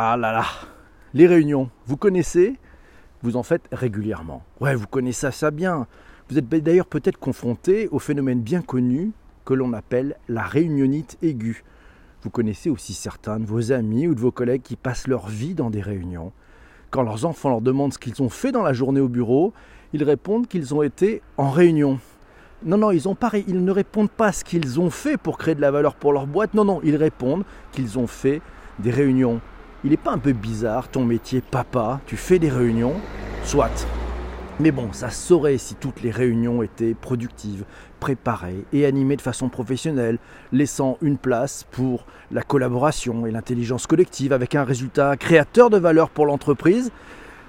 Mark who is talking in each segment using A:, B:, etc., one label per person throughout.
A: Ah là là, les réunions, vous connaissez Vous en faites régulièrement. Ouais, vous connaissez ça bien. Vous êtes d'ailleurs peut-être confronté au phénomène bien connu que l'on appelle la réunionite aiguë. Vous connaissez aussi certains de vos amis ou de vos collègues qui passent leur vie dans des réunions. Quand leurs enfants leur demandent ce qu'ils ont fait dans la journée au bureau, ils répondent qu'ils ont été en réunion. Non, non, ils, ont ils ne répondent pas ce qu'ils ont fait pour créer de la valeur pour leur boîte. Non, non, ils répondent qu'ils ont fait des réunions. Il n'est pas un peu bizarre ton métier, papa? Tu fais des réunions? Soit. Mais bon, ça saurait si toutes les réunions étaient productives, préparées et animées de façon professionnelle, laissant une place pour la collaboration et l'intelligence collective avec un résultat créateur de valeur pour l'entreprise.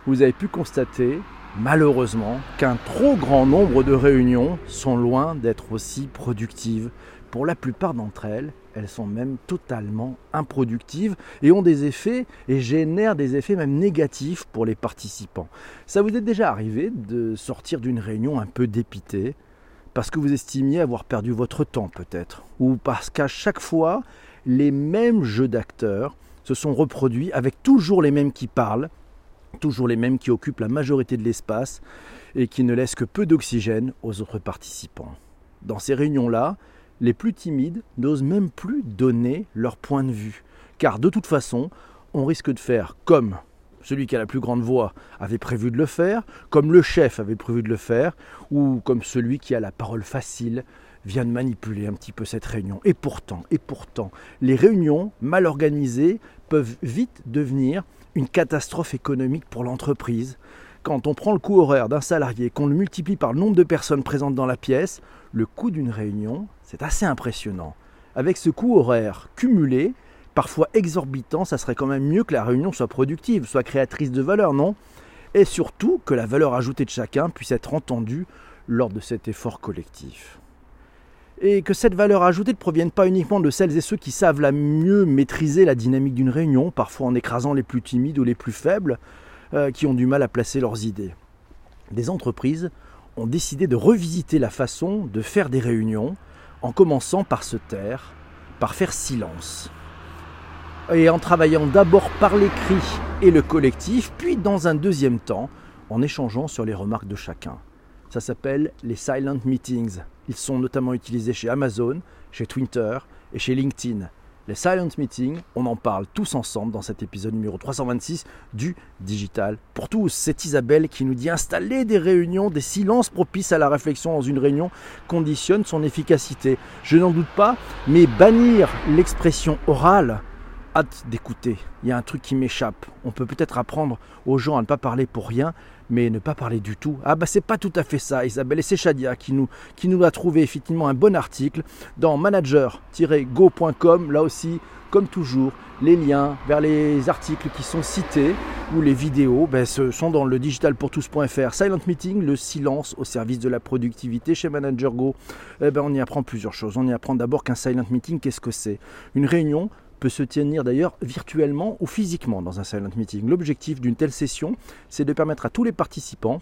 A: Vous avez pu constater, malheureusement, qu'un trop grand nombre de réunions sont loin d'être aussi productives. Pour la plupart d'entre elles, elles sont même totalement improductives et ont des effets et génèrent des effets même négatifs pour les participants. Ça vous est déjà arrivé de sortir d'une réunion un peu dépité parce que vous estimiez avoir perdu votre temps peut-être? Ou parce qu'à chaque fois les mêmes jeux d'acteurs se sont reproduits avec toujours les mêmes qui parlent, toujours les mêmes qui occupent la majorité de l'espace et qui ne laissent que peu d'oxygène aux autres participants. Dans ces réunions-là, les plus timides n'osent même plus donner leur point de vue. Car de toute façon, on risque de faire comme celui qui a la plus grande voix avait prévu de le faire, comme le chef avait prévu de le faire, ou comme celui qui a la parole facile vient de manipuler un petit peu cette réunion. Et pourtant, et pourtant, les réunions mal organisées peuvent vite devenir une catastrophe économique pour l'entreprise. Quand on prend le coût horaire d'un salarié, qu'on le multiplie par le nombre de personnes présentes dans la pièce, le coût d'une réunion, c'est assez impressionnant. Avec ce coût horaire cumulé, parfois exorbitant, ça serait quand même mieux que la réunion soit productive, soit créatrice de valeur, non? Et surtout que la valeur ajoutée de chacun puisse être entendue lors de cet effort collectif. Et que cette valeur ajoutée ne provienne pas uniquement de celles et ceux qui savent la mieux maîtriser la dynamique d'une réunion, parfois en écrasant les plus timides ou les plus faibles, euh, qui ont du mal à placer leurs idées. Des entreprises ont décidé de revisiter la façon de faire des réunions en commençant par se taire, par faire silence. Et en travaillant d'abord par l'écrit et le collectif, puis dans un deuxième temps, en échangeant sur les remarques de chacun. Ça s'appelle les silent meetings. Ils sont notamment utilisés chez Amazon, chez Twitter et chez LinkedIn les silent meetings, on en parle tous ensemble dans cet épisode numéro 326 du Digital pour tous. C'est Isabelle qui nous dit installer des réunions, des silences propices à la réflexion dans une réunion conditionne son efficacité. Je n'en doute pas, mais bannir l'expression orale hâte d'écouter. Il y a un truc qui m'échappe. On peut peut-être apprendre aux gens à ne pas parler pour rien, mais ne pas parler du tout. Ah bah c'est pas tout à fait ça, Isabelle. Et c'est Shadia qui nous, qui nous a trouvé effectivement un bon article dans manager-go.com. Là aussi, comme toujours, les liens vers les articles qui sont cités ou les vidéos ben, sont dans le digitalpourtous.fr. Silent Meeting, le silence au service de la productivité chez Manager Go. Eh ben, on y apprend plusieurs choses. On y apprend d'abord qu'un silent meeting, qu'est-ce que c'est? Une réunion peut se tenir d'ailleurs virtuellement ou physiquement dans un silent meeting. L'objectif d'une telle session, c'est de permettre à tous les participants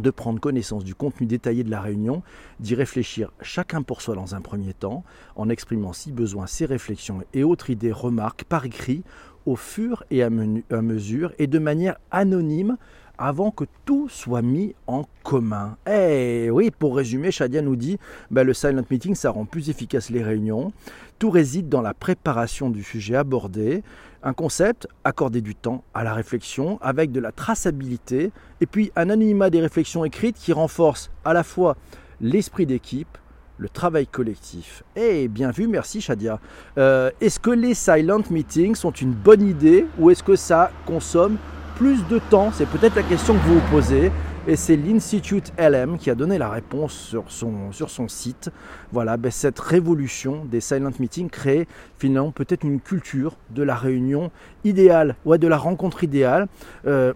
A: de prendre connaissance du contenu détaillé de la réunion, d'y réfléchir chacun pour soi dans un premier temps, en exprimant si besoin ses réflexions et autres idées, remarques par écrit, au fur et à, mesure et de manière anonyme avant que tout soit mis en commun. Eh oui, pour résumer, Shadia nous dit, ben, le silent meeting, ça rend plus efficace les réunions. Tout réside dans la préparation du sujet abordé. Un concept, accorder du temps à la réflexion avec de la traçabilité et puis un anonymat des réflexions écrites qui renforce à la fois l'esprit d'équipe, le travail collectif. Eh bien vu, merci Shadia. Euh, est-ce que les silent meetings sont une bonne idée ou est-ce que ça consomme plus de temps C'est peut-être la question que vous vous posez. Et c'est l'Institute LM qui a donné la réponse sur son, site. Voilà, ben cette révolution des silent meetings crée finalement peut-être une culture de la réunion idéale, ouais, de la rencontre idéale. Euh,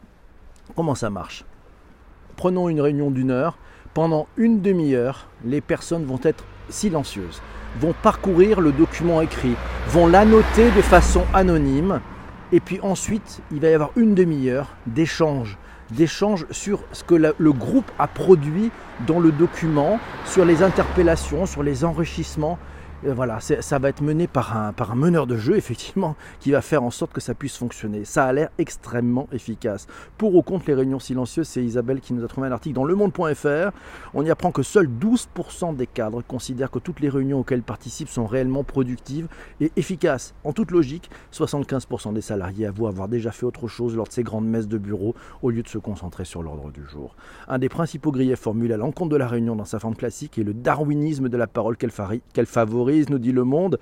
A: comment ça marche? Prenons une réunion d'une heure. Pendant une demi-heure, les personnes vont être silencieuses, vont parcourir le document écrit, vont l'annoter de façon anonyme et puis ensuite, il va y avoir une demi-heure d'échange d'échange sur ce que le groupe a produit dans le document, sur les interpellations, sur les enrichissements. Voilà, ça va être mené par un, meneur de jeu, effectivement, qui va faire en sorte que ça puisse fonctionner. Ça a l'air extrêmement efficace. Pour ou contre les réunions silencieuses, c'est Isabelle qui nous a trouvé un article dans lemonde.fr. On y apprend que seuls 12% des cadres considèrent que toutes les réunions auxquelles participent sont réellement productives et efficaces. En toute logique, 75% des salariés avouent avoir déjà fait autre chose lors de ces grandes messes de bureau au lieu de se concentrer sur l'ordre du jour. Un des principaux griefs formulés à l'encontre de la réunion dans sa forme classique est le darwinisme de la parole qu'elle favorise, nous dit Le Monde.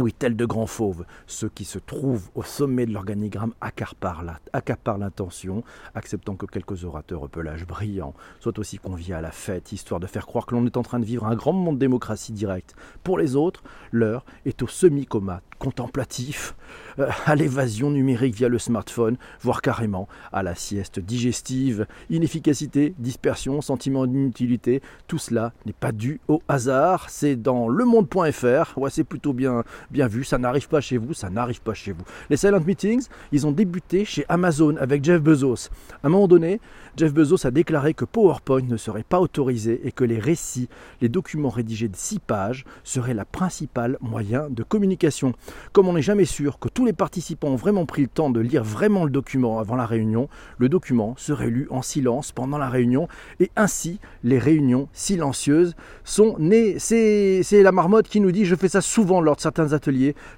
A: Oui, tel de grands fauves, ceux qui se trouvent au sommet de l'organigramme accaparent l'intention, acceptant que quelques orateurs au pelage brillant soient aussi conviés à la fête, histoire de faire croire que l'on est en train de vivre un grand moment de démocratie directe. Pour les autres, l'heure est au semi-coma contemplatif, euh, à l'évasion numérique via le smartphone, voire carrément à la sieste digestive. Inefficacité, dispersion, sentiment d'inutilité, tout cela n'est pas dû au hasard. C'est dans lemonde.fr. Ouais, c'est plutôt bien, bien vu. Ça n'arrive pas chez vous, ça n'arrive pas chez vous. Les silent meetings, ils ont débuté chez Amazon avec Jeff Bezos. À un moment donné, Jeff Bezos a déclaré que PowerPoint ne serait pas autorisé et que les récits, les documents rédigés de 6 pages seraient la principale moyen de communication. Comme on n'est jamais sûr que tous les participants ont vraiment pris le temps de lire vraiment le document avant la réunion, le document serait lu en silence pendant la réunion et ainsi les réunions silencieuses sont nées. C'est la marmotte qui nous dit je fais ça souvent lors de certains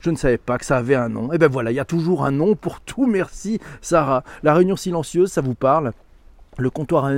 A: je ne savais pas que ça avait un nom. Et eh bien voilà, il y a toujours un nom pour tout, merci Sarah. La réunion silencieuse, ça vous parle? Le comptoir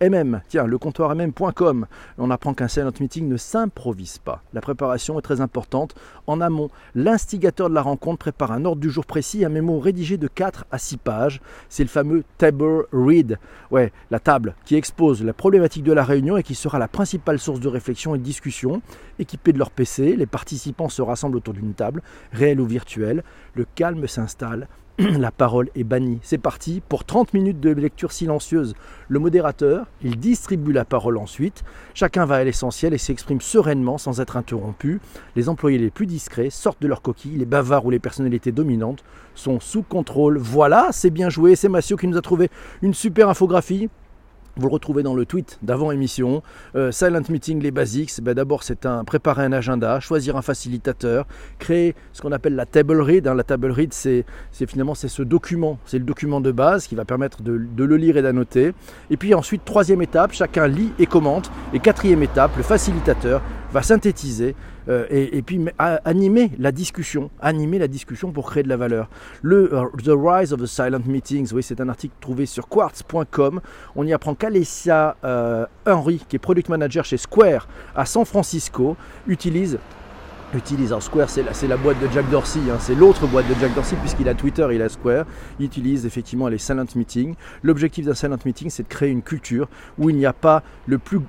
A: MM, tiens, le comptoir MM.com, on apprend qu'un silent meeting ne s'improvise pas. La préparation est très importante. En amont, l'instigateur de la rencontre prépare un ordre du jour précis, un mémo rédigé de 4 à 6 pages. C'est le fameux table read, ouais, la table qui expose la problématique de la réunion et qui sera la principale source de réflexion et de discussion. Équipés de leur PC, les participants se rassemblent autour d'une table, réelle ou virtuelle. Le calme s'installe la parole est bannie. C'est parti pour 30 minutes de lecture silencieuse. Le modérateur, il distribue la parole ensuite. Chacun va à l'essentiel et s'exprime sereinement sans être interrompu. Les employés les plus discrets sortent de leur coquille. Les bavards ou les personnalités dominantes sont sous contrôle. Voilà, c'est bien joué. C'est Massio qui nous a trouvé une super infographie. Vous le retrouvez dans le tweet d'avant émission. Euh, silent Meeting, les basics. Ben D'abord, c'est un préparer un agenda, choisir un facilitateur, créer ce qu'on appelle la table read. Hein. La table read, c'est finalement c'est ce document, c'est le document de base qui va permettre de le lire et d'annoter. Et puis ensuite, troisième étape, chacun lit et commente. Et quatrième étape, le facilitateur va synthétiser euh, et, puis animer la discussion, animer la discussion pour créer de la valeur. Le euh, The Rise of the Silent Meetings, oui, c'est un article trouvé sur quartz.com. On y apprend qu'Alessia euh, Henry, qui est product manager chez Square à San Francisco, utilise utilise. Square, c'est la, la, boîte de Jack Dorsey, hein. c'est l'autre boîte de Jack Dorsey puisqu'il a Twitter, il a Square. Il utilise effectivement les silent meetings. L'objectif d'un silent meeting, c'est de créer une culture où il n'y a pas le plus,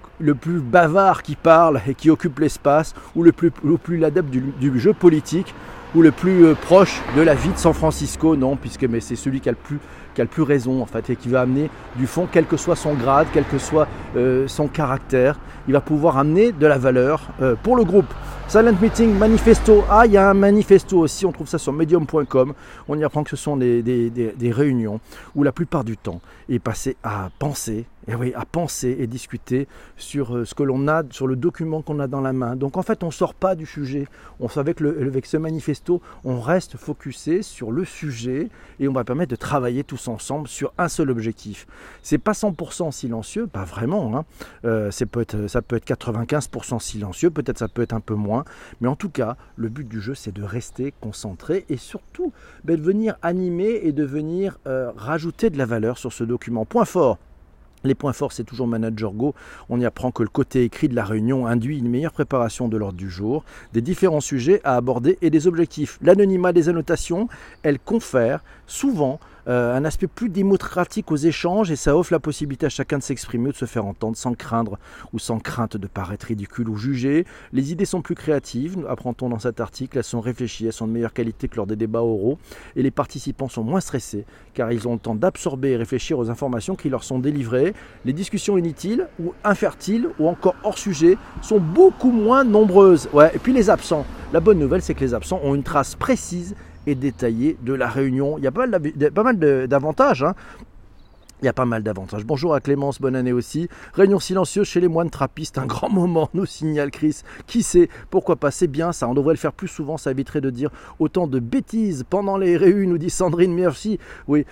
A: bavard qui parle et qui occupe l'espace, ou le plus, l'adepte du, jeu politique, ou le plus euh, proche de la vie de San Francisco, non, puisque mais c'est celui qui a le plus qui a le plus raison en fait et qui va amener du fond, quel que soit son grade, quel que soit euh, son caractère, il va pouvoir amener de la valeur euh, pour le groupe. Silent Meeting Manifesto. Ah, il y a un manifesto aussi, on trouve ça sur medium.com. On y apprend que ce sont des, réunions où la plupart du temps est passé à penser, et oui, à penser et discuter sur euh, ce que l'on a, sur le document qu'on a dans la main. Donc en fait, on ne sort pas du sujet. On savait que avec ce manifesto, on reste focusé sur le sujet et on va permettre de travailler tous ensemble sur un seul objectif. C'est pas 100% silencieux, pas vraiment. Hein. Euh, peut être, ça peut être 95% silencieux, peut-être ça peut être un peu moins. Mais en tout cas, le but du jeu, c'est de rester concentré et surtout ben, de venir animer et de venir euh, rajouter de la valeur sur ce document. Point fort les points forts, c'est toujours Manager Go. On y apprend que le côté écrit de la réunion induit une meilleure préparation de l'ordre du jour, des différents sujets à aborder et des objectifs. L'anonymat des annotations, elle confère souvent euh, un aspect plus démocratique aux échanges et ça offre la possibilité à chacun de s'exprimer ou de se faire entendre sans craindre ou sans crainte de paraître ridicule ou jugé. Les idées sont plus créatives, apprend-on dans cet article, elles sont réfléchies, elles sont de meilleure qualité que lors des débats oraux et les participants sont moins stressés car ils ont le temps d'absorber et réfléchir aux informations qui leur sont délivrées. Les discussions inutiles ou infertiles ou encore hors sujet sont beaucoup moins nombreuses. Et puis les absents. La bonne nouvelle, c'est que les absents ont une trace précise et détaillé de la réunion. Il y a pas mal d'avantages. Hein. il y a pas mal d'avantages. Bonjour à Clémence, bonne année aussi. Réunion silencieuse chez les moines trappistes, un grand moment, nous signale Chris. Qui sait? Pourquoi pas? C'est bien ça, on devrait le faire plus souvent, ça éviterait de dire autant de bêtises pendant les réunions, nous dit Sandrine, merci. Oui,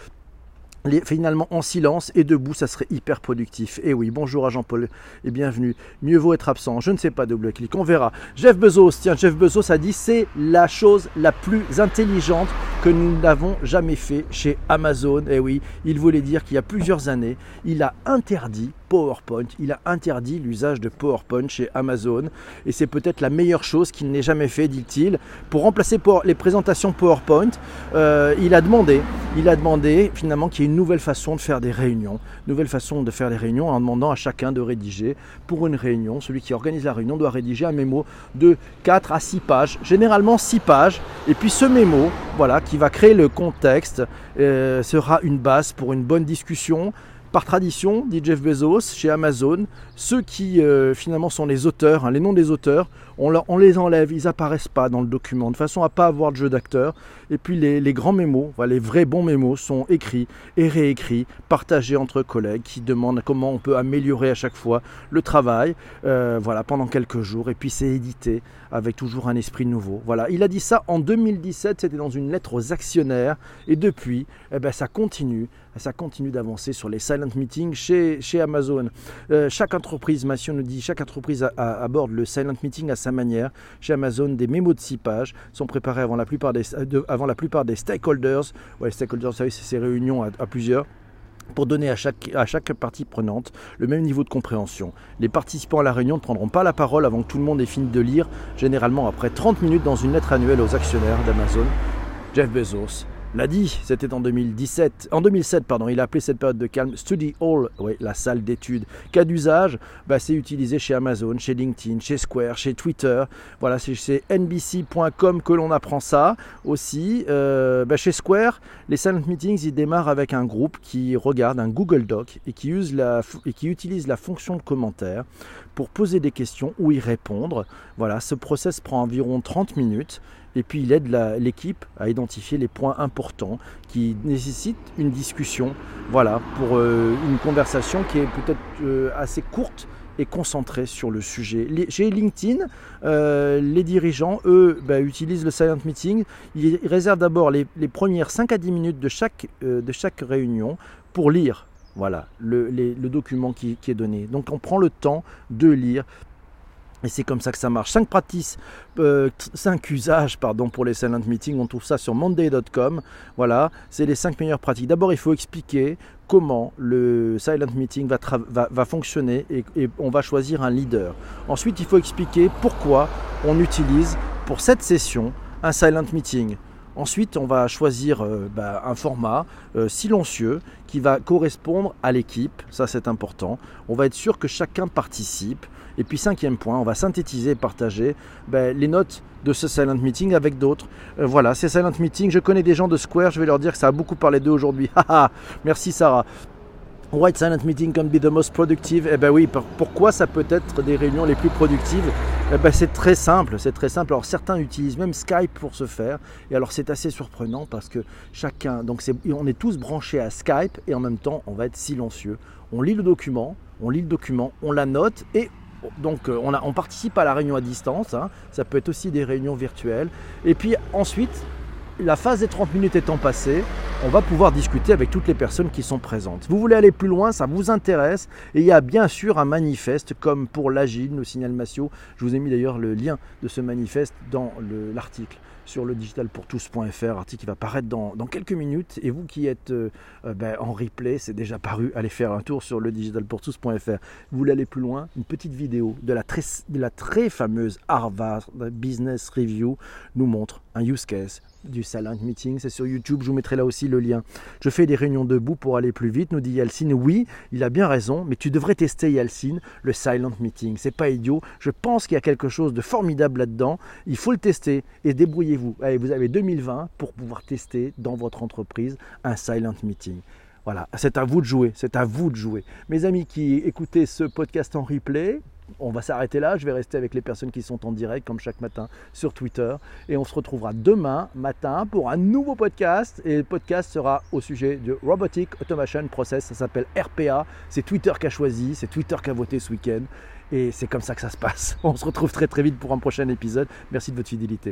A: finalement en silence et debout, ça serait hyper productif. Et oui, bonjour à Jean-Paul et bienvenue. Mieux vaut être absent. Je ne sais pas, double clic, on verra. Jeff Bezos, tiens, Jeff Bezos a dit c'est la chose la plus intelligente que nous n'avons jamais fait chez Amazon. Et oui, il voulait dire qu'il y a plusieurs années, il a interdit PowerPoint. Il a interdit l'usage de PowerPoint chez Amazon et c'est peut-être la meilleure chose qu'il n'ait jamais fait, dit-il. Pour remplacer les présentations PowerPoint, euh, il a demandé, il a demandé finalement qu'il y ait une nouvelle façon de faire des réunions, nouvelle façon de faire des réunions en demandant à chacun de rédiger pour une réunion. Celui qui organise la réunion doit rédiger un mémo de 4 à 6 pages, généralement 6 pages. Et puis ce mémo, voilà, qui va créer le contexte, euh, sera une base pour une bonne discussion par tradition, dit Jeff Bezos, chez Amazon, ceux qui euh, finalement sont les auteurs, hein, les noms des auteurs, on, les enlève, ils apparaissent pas dans le document, de façon à pas avoir de jeu d'acteur. Et puis les, grands mémos, les vrais bons mémos sont écrits et réécrits, partagés entre collègues qui demandent comment on peut améliorer à chaque fois le travail, euh, voilà, pendant quelques jours. Et puis c'est édité avec toujours un esprit nouveau. Voilà, il a dit ça en 2017, c'était dans une lettre aux actionnaires, et depuis, eh ben, ça continue, ça continue d'avancer sur les silent meetings chez, chez Amazon. Euh, chaque entreprise, Mathieu nous dit, chaque entreprise aborde le silent meeting à sa manière. Chez Amazon, des mémos de 6 pages sont préparés avant la plupart des, avant la plupart des stakeholders. Ouais, les stakeholders, vous savez, c'est ces réunions à, plusieurs pour donner à chaque, à partie prenante le même niveau de compréhension. Les participants à la réunion ne prendront pas la parole avant que tout le monde ait fini de lire, généralement après 30 minutes dans une lettre annuelle aux actionnaires d'Amazon. Jeff Bezos l'a dit, c'était en 2017, en 2007 pardon, il a appelé cette période de calme Study Hall, oui, la salle d'études. Cas d'usage, bah, c'est utilisé chez Amazon, chez LinkedIn, chez Square, chez Twitter. Voilà, c'est chez NBC.com que l'on apprend ça aussi. Euh, bah, chez Square, les silent meetings, ils démarrent avec un groupe qui regarde un Google Doc et qui, et qui utilise la fonction de commentaire pour poser des questions ou y répondre. Voilà, ce process prend environ 30 minutes et puis il aide l'équipe à identifier les points importants qui nécessitent une discussion, voilà, pour euh, une conversation qui est peut-être euh, assez courte et concentrée sur le sujet. chez LinkedIn, euh, les dirigeants, eux, bah, utilisent le silent meeting. Ils réservent d'abord les, premières 5 à 10 minutes de chaque, de chaque réunion pour lire voilà, le, document qui, est donné. Donc on prend le temps de lire, et c'est comme ça que ça marche. 5 pratiques, 5 euh, usages pardon, pour les silent meetings. On trouve ça sur monday.com. Voilà, c'est les 5 meilleures pratiques. D'abord, il faut expliquer comment le silent meeting va, va, fonctionner et, on va choisir un leader. Ensuite, il faut expliquer pourquoi on utilise pour cette session un silent meeting. Ensuite, on va choisir euh, bah, un format euh, silencieux qui va correspondre à l'équipe. Ça, c'est important. On va être sûr que chacun participe. Et puis cinquième point, on va synthétiser et partager ben, les notes de ce silent meeting avec d'autres. Euh, voilà, ces silent meetings, je connais des gens de Square, je vais leur dire que ça a beaucoup parlé d'eux aujourd'hui. Merci Sarah. White Silent Meeting can be the most productive. Eh ben oui, pourquoi ça peut être des réunions les plus productives? Eh ben c'est très simple, c'est très simple. Alors certains utilisent même Skype pour ce faire. Et alors c'est assez surprenant parce que chacun, donc on est tous branchés à Skype et en même temps on va être silencieux. On lit le document, on lit le document, on la note et donc euh, on, participe à la réunion à distance, hein. ça peut être aussi des réunions virtuelles. Et puis ensuite, la phase des 30 minutes étant passée, on va pouvoir discuter avec toutes les personnes qui sont présentes. Vous voulez aller plus loin, ça vous intéresse, et il y a bien sûr un manifeste comme pour l'Agile, signal Massio. Je vous ai mis d'ailleurs le lien de ce manifeste dans l'article sur le digitalpourtous.fr, article qui va paraître dans, quelques minutes. Et vous qui êtes euh, euh, ben, en replay, c'est déjà paru, allez faire un tour sur le digitalpourtous.fr. Vous voulez aller plus loin Une petite vidéo de la très, fameuse Harvard Business Review nous montre un use case du silent meeting, c'est sur YouTube, je vous mettrai là aussi le lien. Je fais des réunions debout pour aller plus vite, nous dit Yalcin. Oui, il a bien raison, mais tu devrais tester Yalcin, le silent meeting. C'est pas idiot, je pense qu'il y a quelque chose de formidable là-dedans. Il faut le tester et débrouillez-vous. Allez, vous avez 2020 pour pouvoir tester dans votre entreprise un silent meeting. Voilà, c'est à vous de jouer, c'est à vous de jouer. Mes amis qui écoutez ce podcast en replay, on va s'arrêter là. Je vais rester avec les personnes qui sont en direct, comme chaque matin, sur Twitter. Et on se retrouvera demain matin pour un nouveau podcast. Et le podcast sera au sujet de Robotic Automation Process. Ça s'appelle RPA. C'est Twitter qui a choisi, c'est Twitter qui a voté ce week-end. Et c'est comme ça que ça se passe. On se retrouve très très vite pour un prochain épisode. Merci de votre fidélité.